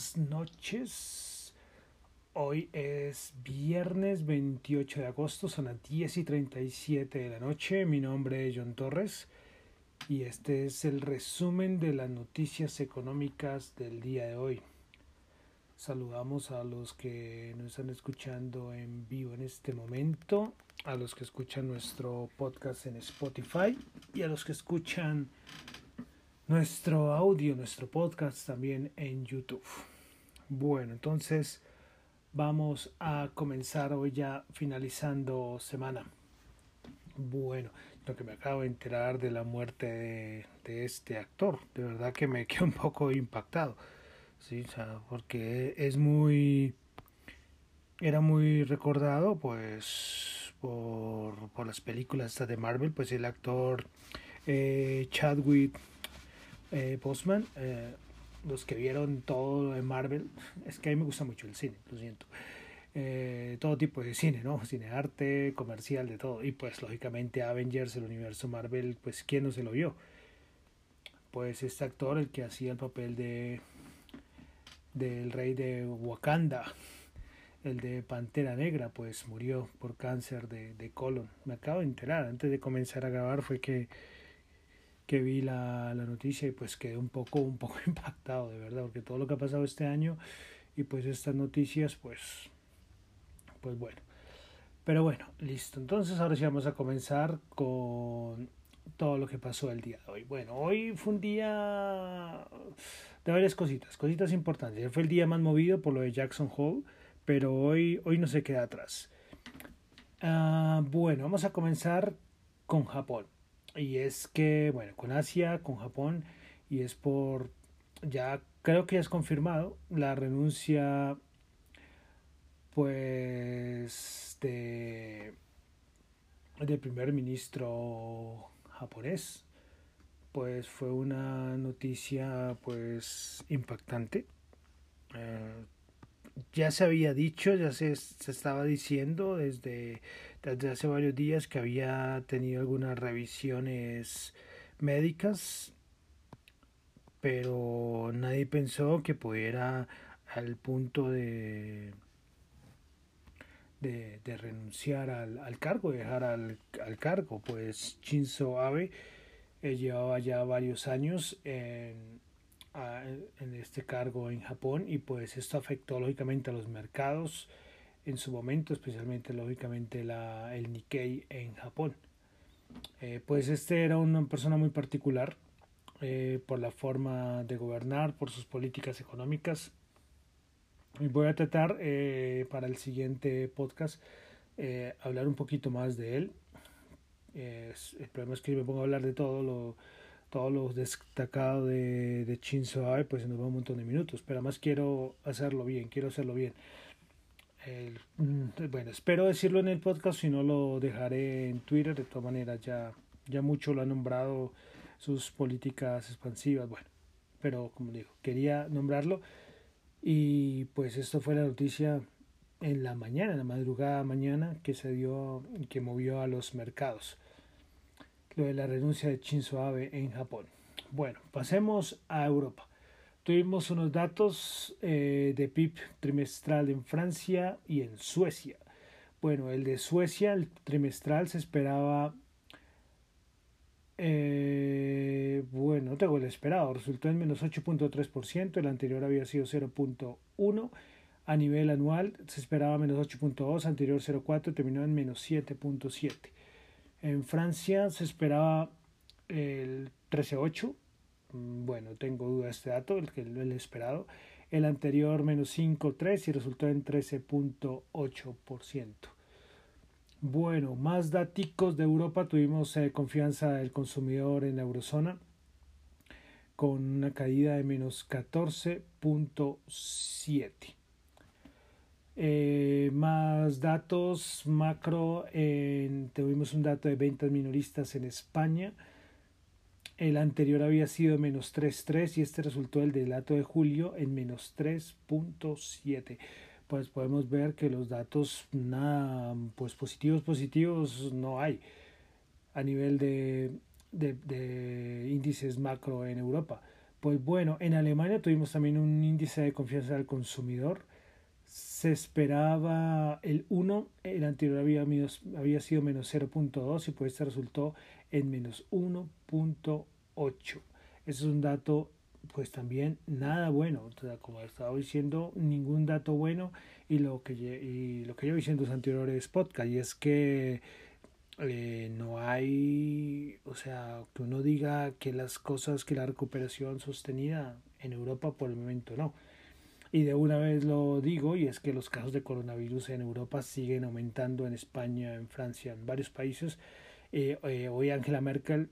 buenas noches. Hoy es viernes 28 de agosto, son las 10 y 37 de la noche. Mi nombre es John Torres y este es el resumen de las noticias económicas del día de hoy. Saludamos a los que nos están escuchando en vivo en este momento, a los que escuchan nuestro podcast en Spotify y a los que escuchan nuestro audio, nuestro podcast también en YouTube. Bueno, entonces vamos a comenzar hoy ya finalizando semana. Bueno, lo que me acabo de enterar de la muerte de, este actor, de verdad que me quedé un poco impactado, sí, porque es muy, era muy recordado, pues, por, por las películas de Marvel, pues el actor eh, Chadwick eh, eh, los que vieron todo de Marvel, es que a mí me gusta mucho el cine, lo siento. Eh, todo tipo de cine, ¿no? Cine arte, comercial, de todo. Y pues lógicamente Avengers, el universo Marvel, pues ¿quién no se lo vio? Pues este actor, el que hacía el papel de del rey de Wakanda, el de Pantera Negra, pues murió por cáncer de, de colon. Me acabo de enterar, antes de comenzar a grabar fue que que vi la, la, noticia y pues quedé un poco, un poco impactado, de verdad, porque todo lo que ha pasado este año y pues estas noticias, pues, pues bueno. Pero bueno, listo. Entonces ahora sí vamos a comenzar con todo lo que pasó el día de hoy. Bueno, hoy fue un día de varias cositas, cositas importantes. Fue el día más movido por lo de Jackson Hole, pero hoy, hoy no se queda atrás. Uh, bueno, vamos a comenzar con Japón. Y es que, bueno, con Asia, con Japón, y es por, ya creo que ya es confirmado, la renuncia, pues, de, del primer ministro japonés. Pues fue una noticia, pues, impactante. Eh, ya se había dicho, ya se, se estaba diciendo desde, desde hace varios días que había tenido algunas revisiones médicas, pero nadie pensó que pudiera al punto de, de, renunciar al, al, cargo, dejar al, al, cargo, pues Shinzo Abe eh, llevaba ya varios años en en este cargo en Japón y pues esto afectó lógicamente a los mercados en su momento, especialmente lógicamente la, el Nikkei en Japón. Eh, pues este era una persona muy particular eh, por la forma de gobernar, por sus políticas económicas. Y voy a tratar eh, para el siguiente podcast eh, hablar un poquito más de él. el problema es que me pongo a hablar de todo lo todos los destacados de, de Shinzo Abe, pues nos va un montón de minutos, pero además quiero hacerlo bien, quiero hacerlo bien. El, mm, bueno, espero decirlo en el podcast, si no lo dejaré en Twitter, de todas maneras ya, ya mucho lo ha nombrado sus políticas expansivas, bueno, pero como digo, quería nombrarlo y pues esto fue la noticia en la mañana, en la madrugada mañana que se dio, que movió a los mercados lo de la renuncia de Shinzo Abe en Japón. Bueno, pasemos a Europa. Tuvimos unos datos eh, de PIB trimestral en Francia y en Suecia. Bueno, el de Suecia, el trimestral se esperaba. Eh, bueno, tengo el esperado, resultó en menos 8.3%, el anterior había sido 0.1%. A nivel anual se esperaba menos 8.2, anterior 0.4, terminó en menos 7.7. En Francia se esperaba el 13.8. Mm, bueno, tengo duda de este dato, el el esperado. El anterior menos 5.3 y resultó en 13.8%. Bueno, más datos de Europa. Tuvimos eh, confianza del consumidor en la eurozona con una caída de menos 14.7. Eh, más datos macro, tuvimos un dato de ventas minoristas en España. El anterior había sido menos 3.3 y este resultó el del dato de julio en menos 3.7. Pues podemos ver que los datos nada, pues positivos, positivos no hay a nivel de, de, de índices macro en Europa. Pues bueno, en Alemania tuvimos también un índice de confianza del consumidor. Se esperaba el 1, el anterior había, había sido menos 0.2 y pues este resultó en menos 1.8. Ese es un dato pues también nada bueno, como estaba diciendo, ningún dato bueno y lo que, y lo que yo diciendo en los anteriores podcasts y es que eh, no hay, o sea, que uno diga que las cosas, que la recuperación sostenida en Europa por el momento no. Y de una vez lo digo, y es que los casos de coronavirus en Europa siguen aumentando en España, en Francia, en varios países. Eh, eh, hoy Angela Merkel,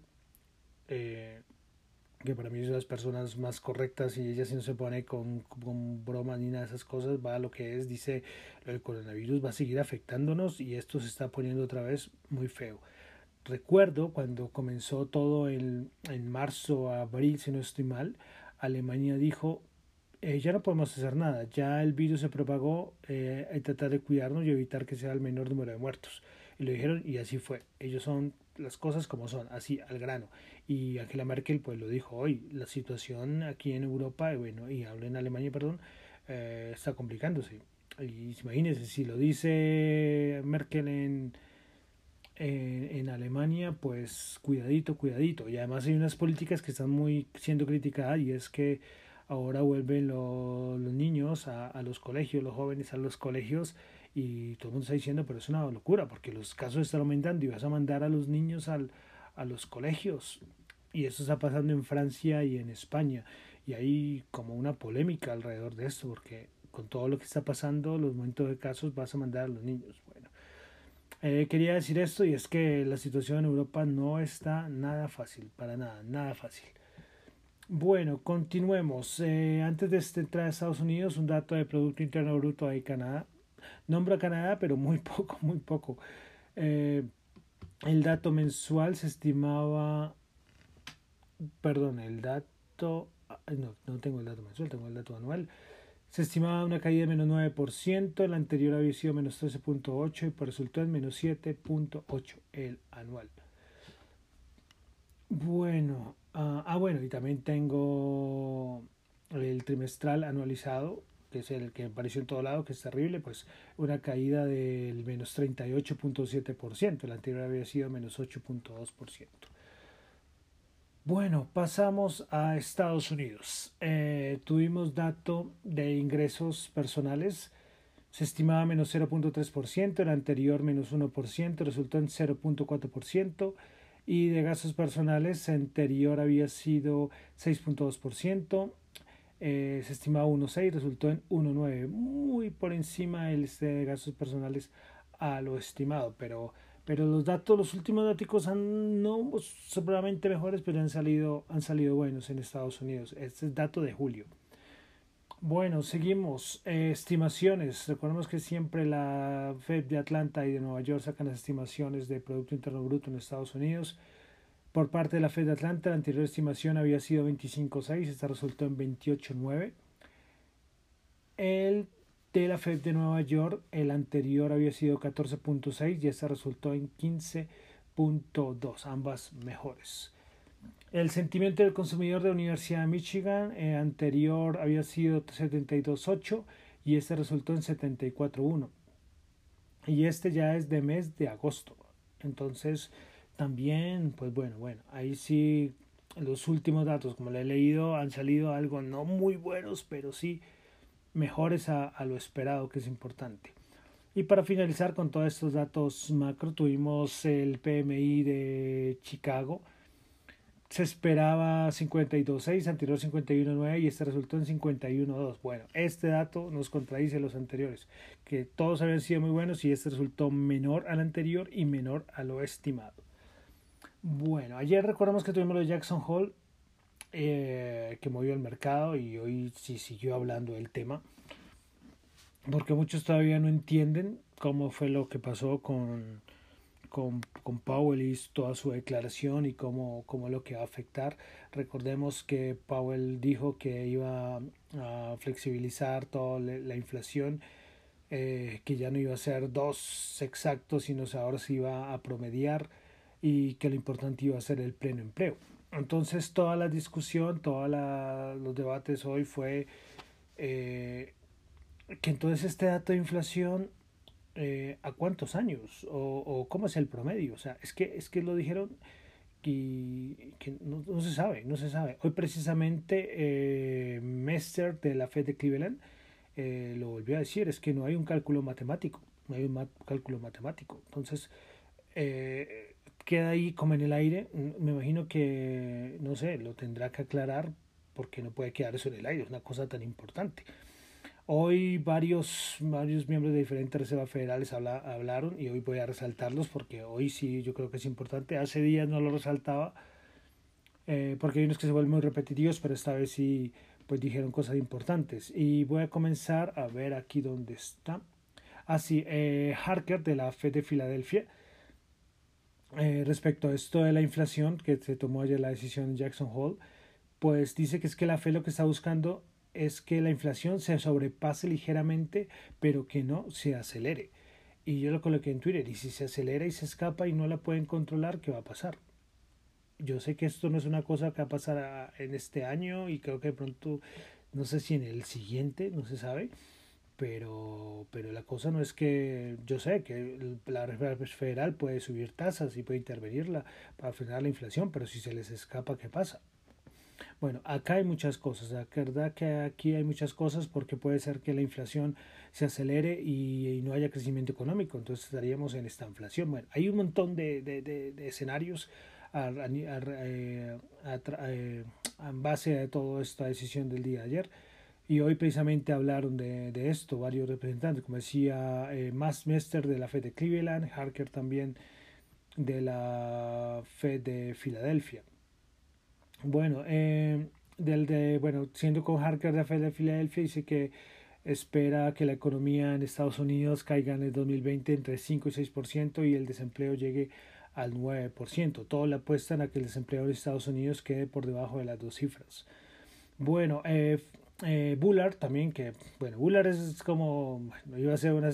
que para mí es de las personas más correctas y ella si no se pone con, con bromas ni nada de esas cosas, va a lo que es, dice, el coronavirus va a seguir afectándonos y esto se está poniendo otra vez muy feo. Recuerdo cuando comenzó todo el, en marzo, abril, si no estoy mal, Alemania dijo, eh, ya no podemos hacer nada, ya el virus se propagó, eh, hay que tratar de cuidarnos y evitar que sea el menor número de muertos. Y lo dijeron y así fue. Ellos son las cosas como son, así al grano. Y Angela Merkel pues lo dijo hoy, la situación aquí en Europa, bueno, y hablo en Alemania, perdón, eh, está complicándose. Y imagínense, si lo dice Merkel en, en, Alemania, pues cuidadito, cuidadito. Y además hay unas políticas que están muy siendo criticadas y es que ahora vuelven los niños a, a los colegios, los jóvenes a los colegios y todo el mundo está diciendo, pero es una locura porque los casos están aumentando y vas a mandar a los niños al, a los colegios. Y eso está pasando en Francia y en España. Y hay como una polémica alrededor de esto, porque con todo lo que está pasando, los momentos de casos vas a mandar a los niños. Bueno, eh, quería decir esto y es que la situación en Europa no está nada fácil, para nada, nada fácil. Bueno, continuemos. Eh, antes de este entrar a Estados Unidos, un dato de Producto Interno Bruto de Canadá. Nombro a Canadá, pero muy poco, muy poco. Eh, el dato mensual se estimaba, perdón, el dato, no, no tengo el dato mensual, tengo el dato anual. Se estimaba una caída de menos 9%, el anterior había sido menos 13.8 y por resultó en menos 7.8 el anual. Bueno, ah, ah, bueno, y también tengo el trimestral anualizado que es el que apareció en todo lado, que es terrible, pues una caída del menos 38.7%, el anterior había sido menos 8.2%. Bueno, pasamos a Estados Unidos. Eh, tuvimos dato de ingresos personales, se estimaba menos 0.3%, el anterior menos 1%, resultó en 0.4%, y de gastos personales, anterior había sido 6.2%, eh, se estimaba 1.6, resultó en 1.9, muy por encima el este de gastos personales a lo estimado, pero, pero los datos, los últimos datos han no seguramente mejores, pero han salido, han salido buenos en Estados Unidos. Este es dato de julio. Bueno, seguimos. Eh, estimaciones. Recordemos que siempre la Fed de Atlanta y de Nueva York sacan las estimaciones de Producto Interno Bruto en Estados Unidos. Por parte de la Fed de Atlanta, la anterior estimación había sido 25.6, esta resultó en 28.9. El de la Fed de Nueva York, el anterior había sido 14.6 y esta resultó en 15.2, ambas mejores. El sentimiento del consumidor de la Universidad de Michigan, el anterior había sido 72.8 y este resultó en 74.1. Y este ya es de mes de agosto. Entonces, también, pues bueno, bueno, ahí sí los últimos datos, como le he leído, han salido algo no muy buenos, pero sí mejores a, a, lo esperado, que es importante. Y para finalizar con todos estos datos macro, tuvimos el PMI de Chicago. Se esperaba 52.6, anterior 51.9 y este resultó en 51.2. Bueno, este dato nos contradice los anteriores, que todos habían sido muy buenos y este resultó menor al anterior y menor a lo estimado. Bueno, ayer recordamos que tuvimos los Jackson Hole eh, que movió el mercado y hoy sí siguió hablando del tema. Porque muchos todavía no entienden cómo fue lo que pasó con, con, con Powell y toda su declaración y cómo, cómo lo que va a afectar. Recordemos que Powell dijo que iba a flexibilizar toda la inflación, eh, que ya no iba a ser dos exactos, sino ahora se iba a promediar y que lo importante iba a ser el pleno empleo. Entonces toda la discusión, todos los debates hoy fue eh, que entonces este dato de inflación eh, a cuántos años o, o, cómo es el promedio. O sea, es que, es que lo dijeron y que no, se sabe, no se sabe. Hoy precisamente eh, Mester de la Fed de Cleveland eh, lo volvió a decir, es que no hay un cálculo matemático, no hay un cálculo matemático. Entonces, eh, queda ahí como en el aire. Me imagino que, no sé, lo tendrá que aclarar porque no puede quedar eso en el aire, es una cosa tan importante. Hoy varios, varios miembros de diferentes reservas federales habla, hablaron y hoy voy a resaltarlos porque hoy sí yo creo que es importante. Hace días no lo resaltaba eh, porque hay unos que se vuelven muy repetitivos, pero esta vez sí pues dijeron cosas importantes. Y voy a comenzar a ver aquí dónde está. Así, ah, eh, Harker de la Fed de Filadelfia eh, respecto a esto de la inflación, que se tomó ayer la decisión en Jackson Hole, pues dice que es que la fe lo que está buscando es que la inflación se sobrepase ligeramente, pero que no se acelere. Y yo lo coloqué en Twitter, y si se acelera y se escapa y no la pueden controlar, ¿qué va a pasar? Yo sé que esto no es una cosa que va a pasar en este año y creo que de pronto, no sé si en el siguiente, no se sabe, pero, pero la cosa no es que yo sé que la Reserva Federal puede subir tasas y puede intervenirla para frenar la inflación, pero si se les escapa, ¿qué pasa? Bueno, acá hay muchas cosas, la verdad que aquí hay muchas cosas porque puede ser que la inflación se acelere y, no haya crecimiento económico, entonces estaríamos en esta inflación. Bueno, hay un montón de, de, de, escenarios a, a, eh, eh, base de toda esta decisión del día de ayer. Y hoy precisamente hablaron de, de esto varios representantes, como decía eh, Mester de la Fed de Cleveland, Harker también de la Fed de Filadelfia. Bueno, eh, del de, bueno, siendo con Harker de Filadelfia, dice que espera que la economía en Estados Unidos caiga en el 2020 entre 5 y 6% y el desempleo llegue al 9%. Todo le apuestan a que el desempleo en Estados Unidos quede por debajo de las dos cifras. Bueno, eh, eh, Bullard también, que bueno, Bullard es como, bueno, iba a hacer una,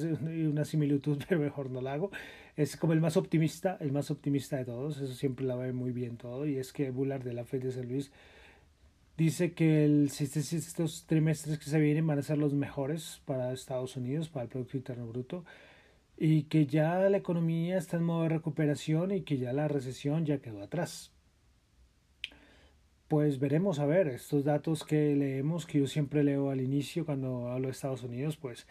una similitud, pero mejor no la hago. Es como el más optimista, el más optimista de todos, eso siempre la ve muy bien todo. Y es que Bullard de la Fed de San Luis dice que el, estos trimestres que se vienen van a ser los mejores para Estados Unidos, para el Producto Interno Bruto, y que ya la economía está en modo de recuperación y que ya la recesión ya quedó atrás pues veremos a ver estos datos que leemos, que yo siempre leo al inicio cuando hablo de Estados Unidos, pues,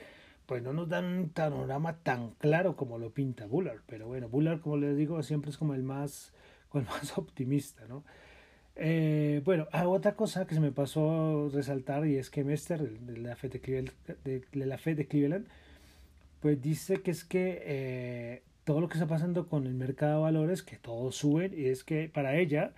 pues no nos dan un panorama tan claro como lo pinta Bullard. Pero bueno, Bullard, como les digo, siempre es como el más, el más optimista, ¿no? Eh, bueno, ah, otra cosa que se me pasó resaltar y es que Mester de la Fed de Cleveland, de, la Fed de Cleveland pues dice que es que eh, todo lo que está pasando con el mercado de valores, que todos suben, y es que para ella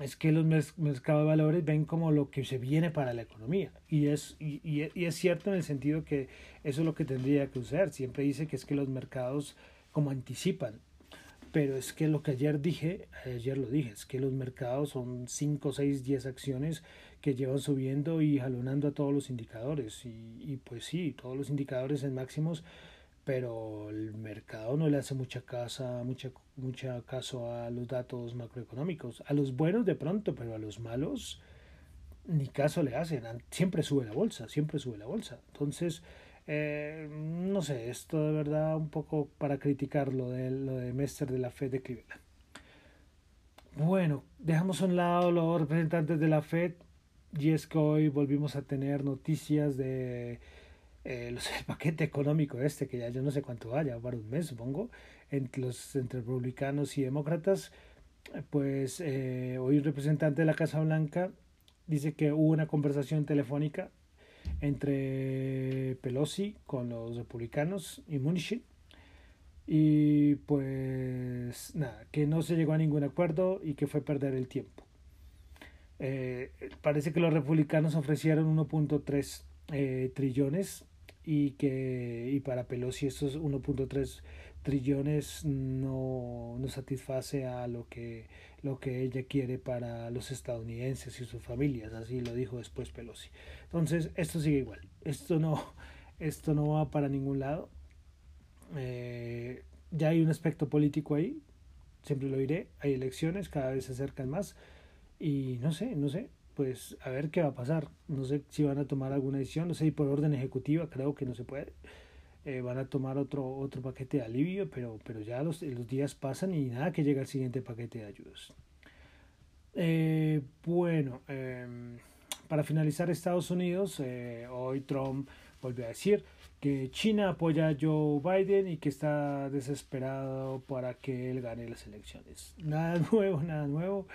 es que los mercados de valores ven como lo que se viene para la economía. Y es, y, y, es cierto en el sentido que eso es lo que tendría que usar. Siempre dice que es que los mercados como anticipan. Pero es que lo que ayer dije, ayer lo dije, es que los mercados son 5, 6, 10 acciones que llevan subiendo y jalonando a todos los indicadores. Y, y pues sí, todos los indicadores en máximos pero el mercado no le hace mucha casa, mucha, mucha caso a los datos macroeconómicos. A los buenos de pronto, pero a los malos ni caso le hacen. Siempre sube la bolsa, siempre sube la bolsa. Entonces, eh, no sé, esto de verdad un poco para criticar lo de, lo de Mester de la Fed de Cleveland. Bueno, dejamos a un lado los representantes de la Fed y es que hoy volvimos a tener noticias de eh, el paquete económico este, que ya yo no sé cuánto vaya, para un mes supongo, entre los entre republicanos y demócratas, pues eh, hoy un representante de la Casa Blanca dice que hubo una conversación telefónica entre Pelosi con los republicanos y Munichin y pues nada, que no se llegó a ningún acuerdo y que fue perder el tiempo. Eh, parece que los republicanos ofrecieron 1.3 eh, trillones y que y para Pelosi estos 1.3 trillones no, no satisface a lo que lo que ella quiere para los estadounidenses y sus familias así lo dijo después Pelosi. Entonces esto sigue igual esto no esto no va para ningún lado. Eh, ya hay un aspecto político ahí siempre lo diré, hay elecciones, cada vez se acercan más y no sé, no sé, pues a ver qué va a pasar. No sé si van a tomar alguna decisión, no sé si por orden ejecutiva, creo que no se puede. Eh, van a tomar otro, otro paquete de alivio, pero, pero ya los, los días pasan y nada que llega el siguiente paquete de ayudas. Eh, bueno, em, para finalizar Estados Unidos, eh, hoy Trump volvió a decir que China apoya a Joe Biden y que está desesperado para que él gane las elecciones. Nada nuevo, nada nuevo.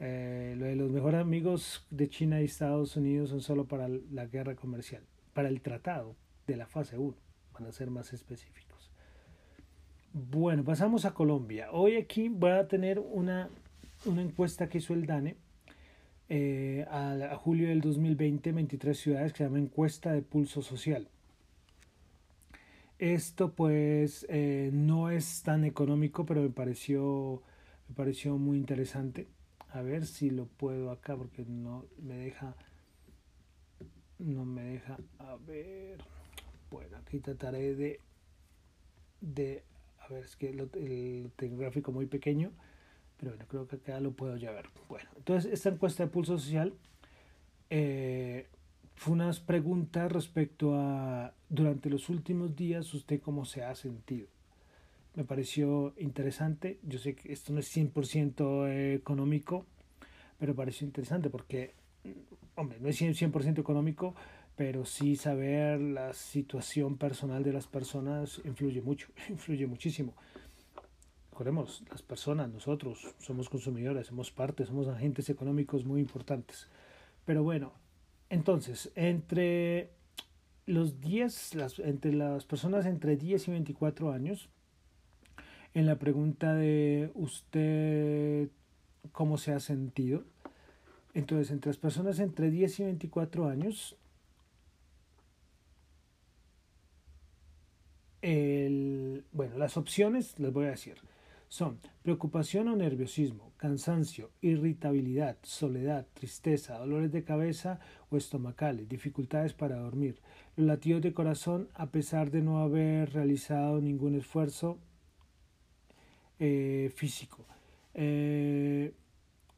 Eh, lo de los mejores amigos de China y Estados Unidos son solo para la guerra comercial, para el tratado de la fase 1, a ser más específicos. Bueno, pasamos a Colombia. Hoy aquí voy a tener una, una encuesta que hizo el DANE eh, a, julio del 2020, 23 ciudades que se llama encuesta de pulso social. Esto pues eh, no es tan económico, pero me pareció, me pareció muy interesante. A ver si lo puedo acá porque no me deja, no me deja, a ver, bueno, aquí trataré de, de a ver, es que el, el gráfico muy pequeño pero bueno, creo que acá lo puedo ya ver. Bueno, entonces esta encuesta de pulso social eh, fue unas preguntas respecto a durante los últimos días usted cómo se ha sentido. Me pareció interesante, yo sé que esto no es 100% económico, pero pareció interesante porque, hombre, no es 100% económico, pero sí saber la situación personal de las personas influye mucho, influye muchísimo. Recordemos, las personas, nosotros somos consumidores, somos parte, somos agentes económicos muy importantes. Pero bueno, entonces, entre los 10, las, entre las personas entre 10 y 24 años, en la pregunta de usted cómo se ha sentido, entonces entre las personas entre 10 y 24 años, el, bueno, las opciones les voy a decir son preocupación o nerviosismo, cansancio, irritabilidad, soledad, tristeza, dolores de cabeza o estomacales, dificultades para dormir, los latidos de corazón a pesar de no haber realizado ningún esfuerzo eh, físico. Eh,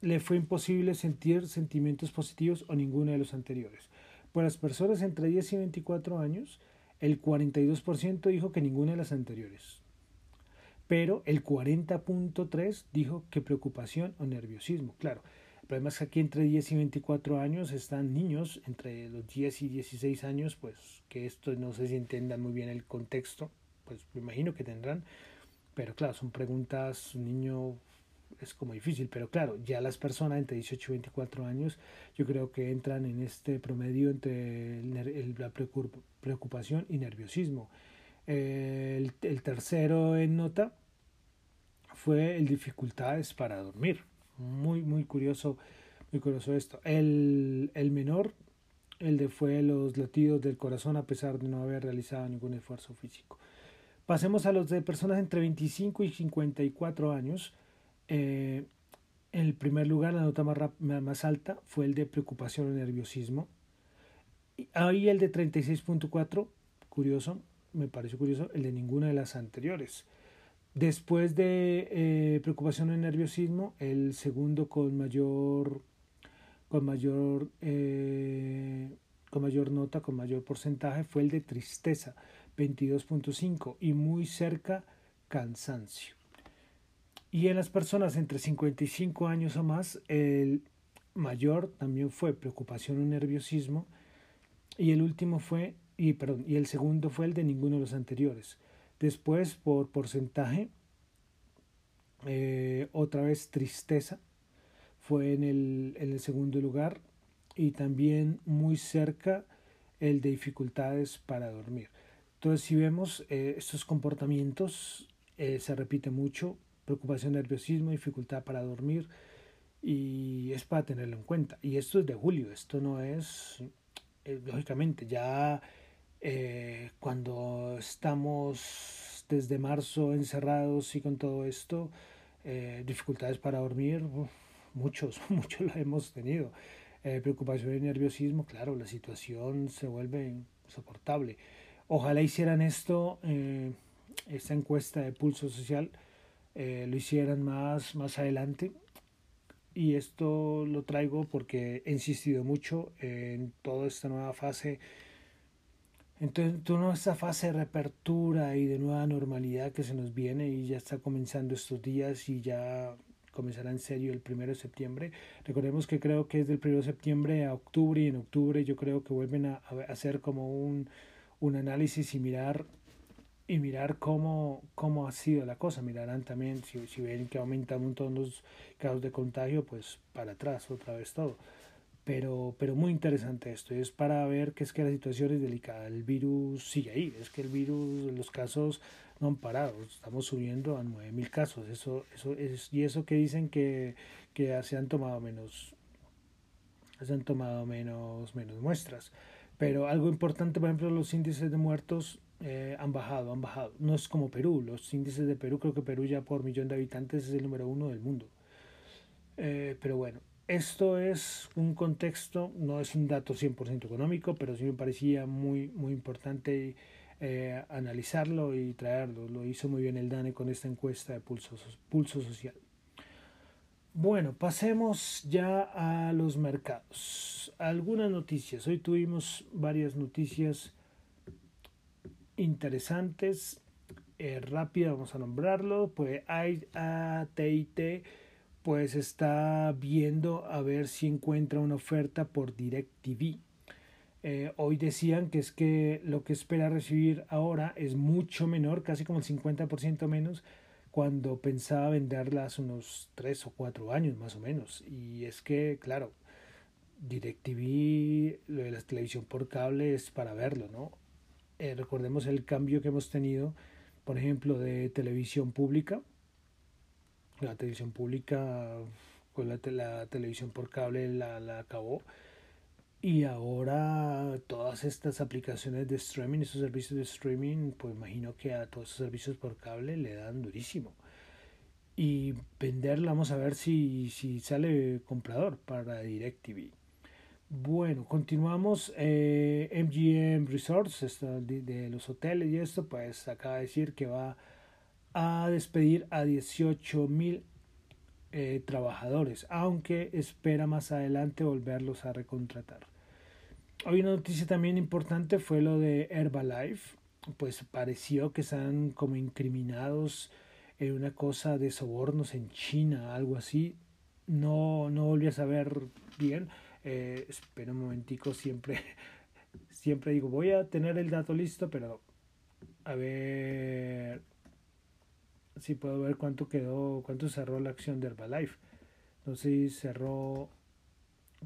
le fue imposible sentir sentimientos positivos o ninguno de los anteriores. Por las personas entre 10 y 24 años, el 42% dijo que ninguna de las anteriores pero el 40.3 dijo que preocupación o nerviosismo. Claro, el problema es que aquí entre 10 y 24 años están niños, entre los 10 y 16 años, pues que esto no sé si entiendan muy bien el contexto, pues me imagino que tendrán, pero claro, son preguntas, un niño es como difícil, pero claro, ya las personas entre 18 y 24 años yo creo que entran en este promedio entre la preocupación y nerviosismo el, tercero en nota fue el dificultades para dormir. Muy, muy curioso, muy curioso esto. El, el menor, el de fue los latidos del corazón a pesar de no haber realizado ningún esfuerzo físico. Pasemos a los de personas entre 25 y 54 años. Eh, en el primer lugar, la nota más, más alta fue el de preocupación o nerviosismo. Ahí el de 36.4, curioso, me pareció curioso, el de ninguna de las anteriores. Después de eh, preocupación y nerviosismo, el segundo con mayor, con mayor, eh, con mayor nota, con mayor porcentaje, fue el de tristeza, 22.5, y muy cerca cansancio. Y en las personas entre 55 años o más, el mayor también fue preocupación y nerviosismo, y el último fue y, perdón, y el segundo fue el de ninguno de los anteriores. Después, por porcentaje, eh, otra vez tristeza fue en el, en el, segundo lugar y también muy cerca el de dificultades para dormir. Entonces, si vemos eh, estos comportamientos, eh, se repite mucho, preocupación, nerviosismo, dificultad para dormir, y es para tenerlo en cuenta. Y esto es de julio, esto no es, lógicamente, ya eh, cuando estamos desde marzo encerrados y con todo esto, eh, dificultades para dormir, muchos, muchos lo hemos tenido. Eh, preocupación y nerviosismo, claro, la situación se vuelve insoportable. Ojalá hicieran esto, esta encuesta de pulso social, eh, lo hicieran más, más adelante. Y esto lo traigo porque he insistido mucho en toda esta nueva fase, en toda esta fase de reapertura y de nueva normalidad que se nos viene y ya está comenzando estos días y ya comenzará en serio el primero de septiembre. Recordemos que creo que es del primero de septiembre a octubre y en octubre yo creo que vuelven a, hacer como un, un análisis y mirar y mirar cómo, cómo ha sido la cosa. Mirarán también, si, si ven que aumentan un montón los casos de contagio, pues para atrás otra vez todo. Pero, pero muy interesante esto, es para ver que es que la situación es delicada. El virus sigue ahí, es que el virus, los casos no han parado, estamos subiendo a 9.000 casos. Eso, eso es, y eso que dicen que, que se han tomado menos, se han tomado menos, menos muestras. Pero algo importante, por ejemplo, los índices de muertos eh, han bajado, han bajado. No es como Perú, los índices de Perú, creo que Perú ya por millón de habitantes es el número uno del mundo. Eh, pero bueno, esto es un contexto, no es un dato 100% económico, pero sí me parecía muy, muy importante eh, analizarlo y traerlo. Lo hizo muy bien el DANE con esta encuesta de pulso, pulso social. Bueno, pasemos ya a los mercados. Algunas noticias. Hoy tuvimos varias noticias interesantes. Eh, rápido, vamos a nombrarlo. Pues AT&T pues está viendo a ver si encuentra una oferta por DirecTV. Eh, hoy decían que es que lo que espera recibir ahora es mucho menor, casi como el 50% menos cuando pensaba venderla hace unos 3 o 4 años más o menos. Y es que, claro, DirecTV, lo de la televisión por cable es para verlo, ¿no? Eh, recordemos el cambio que hemos tenido, por ejemplo, de televisión pública. La televisión pública con la, la televisión por cable la, la acabó y ahora todas estas aplicaciones de streaming, esos servicios de streaming, pues imagino que a todos esos servicios por cable le dan durísimo. Y venderla, vamos a ver si, si sale comprador para DirecTV. Bueno, continuamos. Eh, MGM Resorts, de, de, los hoteles y esto, pues acaba de decir que va a despedir a 18 mil eh, trabajadores, aunque espera más adelante volverlos a recontratar. Hoy una noticia también importante fue lo de Herbalife. Pues pareció que están como incriminados en una cosa de sobornos en China, algo así. No, no volví a saber bien. Eh, espera un momentico, siempre, siempre digo, voy a tener el dato listo, pero a ver si puedo ver cuánto quedó, cuánto cerró la acción de Herbalife. Si cerró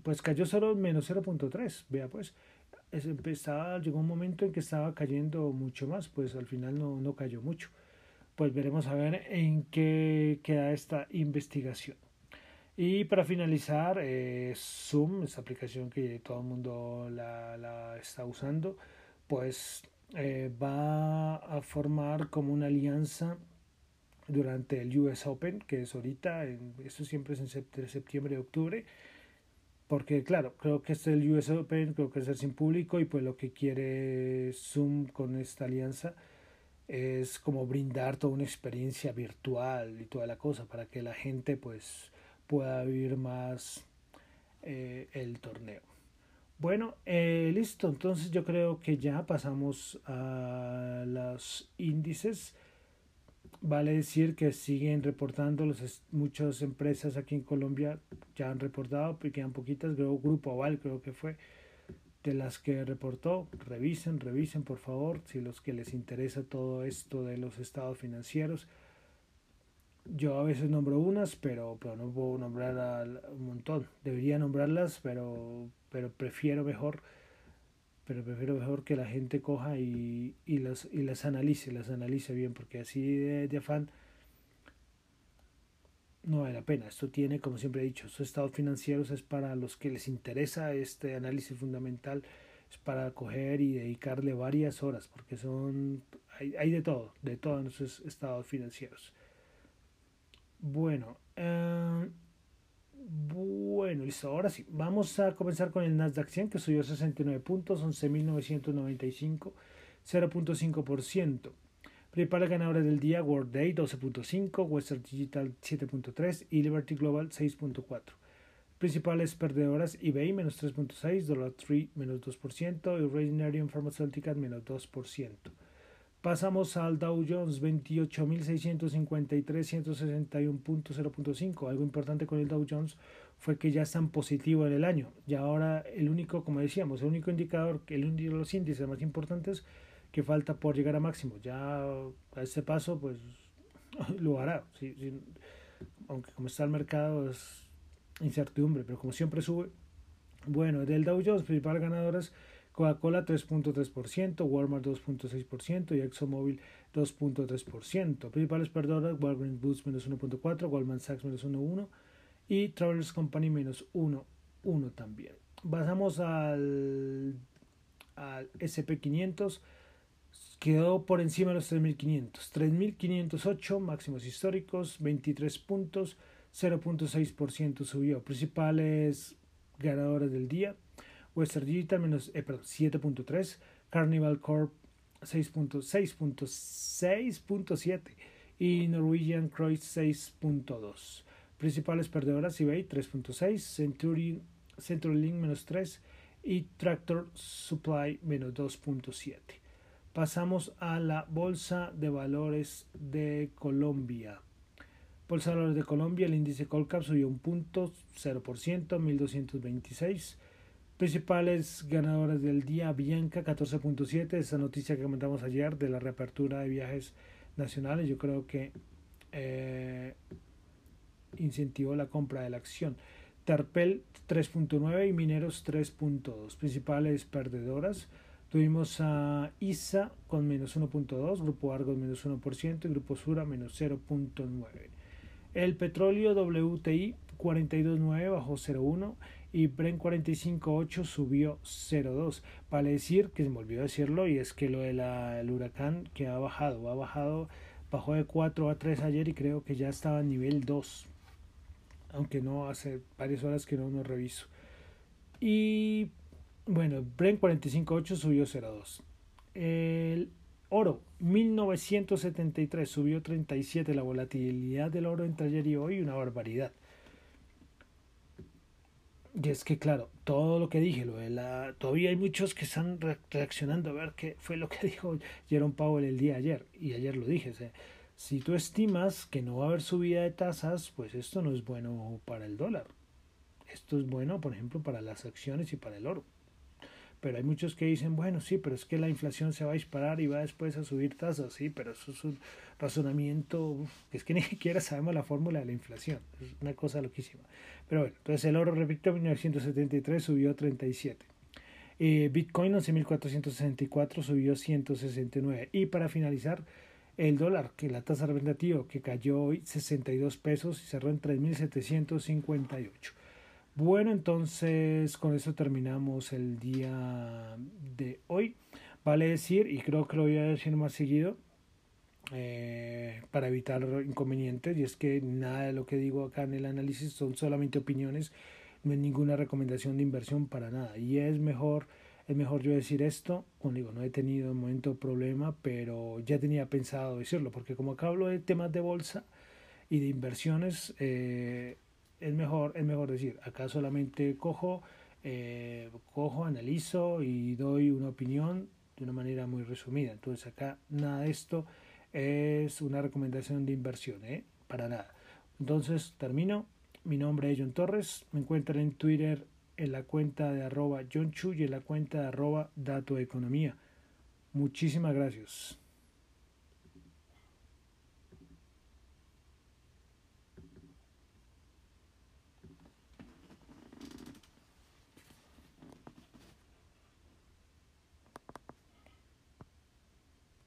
pues cayó solo menos 0.3, vea pues, empezaba, llegó un momento en que estaba cayendo mucho más, pues al final no, no cayó mucho. Pues veremos a ver en qué queda esta investigación. Y para finalizar, eh, Zoom, esa aplicación que todo el mundo la, la está usando, pues eh, va a formar como una alianza durante el US Open, que es ahorita, en, esto siempre es en septiembre, octubre, porque claro, creo que es el US Open, creo que es el sin público y pues lo que quiere Zoom con esta alianza es como brindar toda una experiencia virtual y toda la cosa para que la gente pues pueda vivir más eh, el torneo. Bueno, eh, listo, entonces yo creo que ya pasamos a los índices. Vale decir que siguen reportando, los, muchas empresas aquí en Colombia ya han reportado, porque quedan poquitas, creo, Grupo Aval creo que fue de las que reportó. Revisen, revisen por favor, si los que les interesa todo esto de los estados financieros. Yo a veces nombro unas, pero, pero no puedo nombrar un montón. Debería nombrarlas, pero, pero prefiero mejor pero prefiero mejor que la gente coja y, y, las, y las analice, las analice bien, porque así de, afán no vale la pena. Esto tiene, como siempre he dicho, estos estados financieros es para los que les interesa este análisis fundamental, es para coger y dedicarle varias horas, porque son, hay, hay de todo, de todos nuestros estados financieros. Bueno, eh, bueno, listo. Ahora sí, vamos a comenzar con el Nasdaq 100 que subió 69 puntos, 11.995, 0.5%. Principales ganadores del día, Workday 12.5, Western Digital 7.3 y Liberty Global 6.4. Principales perdedoras, eBay menos 3.6, Dollar Tree menos 2% y Regeneration Pharmaceuticals menos 2%. Pasamos al Dow Jones 28.653, 161.0.5. Algo importante con el Dow Jones fue que ya están positivo en el año. Y ahora el único, como decíamos, el único indicador, el de los índices más importantes que falta por llegar a máximo. Ya a ese paso, pues lo hará. aunque como está el mercado es incertidumbre, pero como siempre sube. Bueno, del Dow Jones, principales ganadores Coca-Cola 3.3%, Walmart 2.6% y ExxonMobil 2.3%. Principales perdedoras, Walgreens Boots menos 1.4, Goldman Sachs menos 1.1 y Travelers Company menos 1.1 también. Pasamos al, al SP500, quedó por encima de los 3.500. 3.508 máximos históricos, 23 puntos, 0.6% subió. Principales ganadores del día. Western Digital menos, eh, 7.3, Carnival Corp 6.6.6.7 y Norwegian Cruise 6.2. Principales perdedoras eBay 3.6, Century, CenturyLink menos 3 y Tractor Supply menos 2.7. Pasamos a la Bolsa de Valores de Colombia. Bolsa de Valores de Colombia, el índice Colcap subió un punto 0%, 1226. Principales ganadoras del día, Bianca 14.7, esa noticia que comentamos ayer de la reapertura de viajes nacionales, yo creo que eh, incentivó la compra de la acción. Terpel 3.9 y Mineros 3.2. Principales perdedoras. Tuvimos a ISA con menos 1.2, Grupo Argos menos 1% y Grupo Sura menos 0.9. El petróleo WTI 42.9 bajó 0.1 y Brent 45.8 subió 0.2. Vale decir que se me olvidó decirlo y es que lo del huracán que ha bajado, ha bajado, bajó de 4 a 3 ayer y creo que ya estaba a nivel 2. Aunque no hace varias horas que no lo reviso. Y bueno, Brent 45.8 subió 0.2. El oro 1973 subió 37. La volatilidad del oro entre ayer y hoy, una barbaridad. Y es que, claro, todo lo que dije, lo de la, todavía hay muchos que están reaccionando a ver qué fue lo que dijo Jerome Powell el día ayer. Y ayer lo dije. si tú estimas que no va a haber subida de tasas, pues esto no es bueno para el dólar. Esto es bueno, por ejemplo, para las acciones y para el oro. Pero hay muchos que dicen, bueno, sí, pero es que la inflación se va a disparar y va después a subir tasas, sí, pero eso es un razonamiento, que es que ni siquiera sabemos la fórmula de la inflación, es una cosa loquísima. Pero bueno, entonces el oro, repito, en 1973 subió 37. Eh, Bitcoin 11.464 subió 169. Y para finalizar, el dólar, que la tasa representativa que cayó hoy 62 pesos y cerró en 3.758. Bueno, entonces con eso terminamos el día de hoy. Vale decir, y creo que lo voy a decir más seguido, eh, para evitar inconvenientes, y es que nada de lo que digo acá en el análisis son solamente opiniones, no es ninguna recomendación de inversión para nada. Y es mejor, es mejor yo decir esto, como digo, no he tenido un momento problema, pero ya tenía pensado decirlo, porque como acá hablo de temas de bolsa y de inversiones, eh, es mejor, es mejor decir, acá solamente cojo, eh, cojo, analizo y doy una opinión de una manera muy resumida. Entonces acá nada de esto es una recomendación de inversión, ¿eh? para nada. Entonces termino. Mi nombre es John Torres. Me encuentran en Twitter en la cuenta de arroba John Chu y en la cuenta de arroba Dato Economía. Muchísimas gracias.